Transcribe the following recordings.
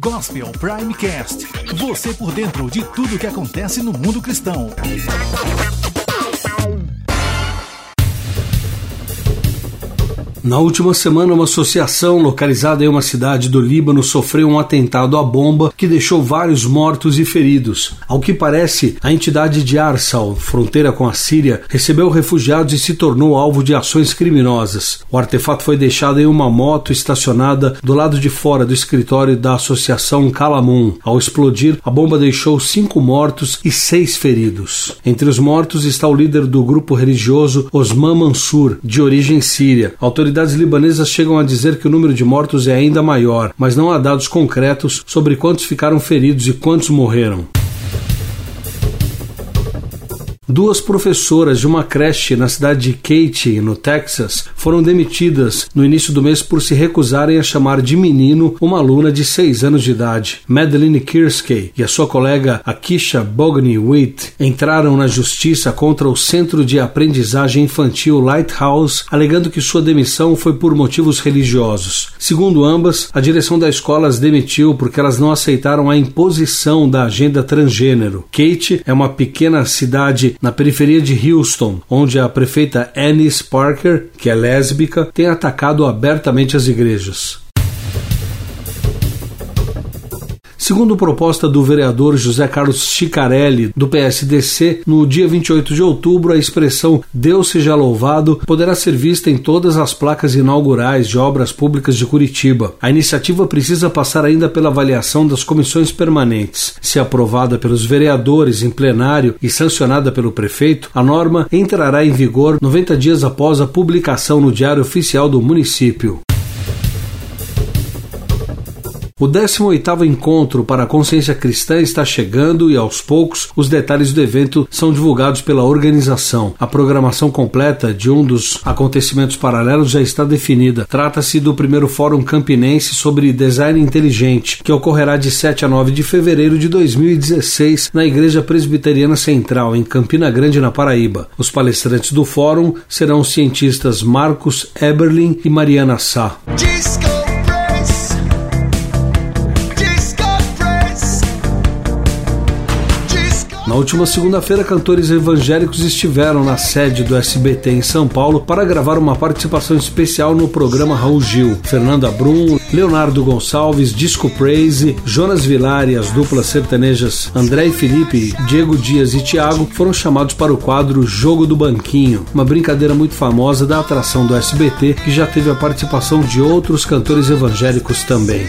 Gospel Primecast. Você por dentro de tudo que acontece no mundo cristão. Na última semana, uma associação localizada em uma cidade do Líbano sofreu um atentado à bomba que deixou vários mortos e feridos. Ao que parece, a entidade de Arsal, fronteira com a Síria, recebeu refugiados e se tornou alvo de ações criminosas. O artefato foi deixado em uma moto estacionada do lado de fora do escritório da associação Kalamun. Ao explodir, a bomba deixou cinco mortos e seis feridos. Entre os mortos está o líder do grupo religioso Osman Mansur, de origem síria. Autoridades autoridades libanesas chegam a dizer que o número de mortos é ainda maior, mas não há dados concretos sobre quantos ficaram feridos e quantos morreram. Duas professoras de uma creche na cidade de Katy, no Texas, foram demitidas no início do mês por se recusarem a chamar de menino uma aluna de 6 anos de idade. Madeline Kirskey e a sua colega Akisha Bogny Witt entraram na justiça contra o Centro de Aprendizagem Infantil Lighthouse, alegando que sua demissão foi por motivos religiosos. Segundo ambas, a direção da escola as demitiu porque elas não aceitaram a imposição da agenda transgênero. Katy é uma pequena cidade na periferia de Houston, onde a prefeita Annis Parker, que é lésbica, tem atacado abertamente as igrejas. Segundo proposta do vereador José Carlos Chicarelli, do PSDC, no dia 28 de outubro, a expressão Deus seja louvado poderá ser vista em todas as placas inaugurais de obras públicas de Curitiba. A iniciativa precisa passar ainda pela avaliação das comissões permanentes. Se aprovada pelos vereadores em plenário e sancionada pelo prefeito, a norma entrará em vigor 90 dias após a publicação no Diário Oficial do município. O 18º encontro para a consciência cristã está chegando e aos poucos os detalhes do evento são divulgados pela organização. A programação completa de um dos acontecimentos paralelos já está definida. Trata-se do primeiro Fórum Campinense sobre Design Inteligente, que ocorrerá de 7 a 9 de fevereiro de 2016 na Igreja Presbiteriana Central, em Campina Grande, na Paraíba. Os palestrantes do fórum serão os cientistas Marcos Eberlin e Mariana Sá. Na última segunda-feira, cantores evangélicos estiveram na sede do SBT em São Paulo para gravar uma participação especial no programa Raul Gil. Fernanda Brum, Leonardo Gonçalves, Disco Praise, Jonas Vilar e as duplas sertanejas André e Felipe, Diego Dias e Thiago foram chamados para o quadro Jogo do Banquinho, uma brincadeira muito famosa da atração do SBT que já teve a participação de outros cantores evangélicos também.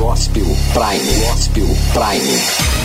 Gospel Prime. Gospel Prime.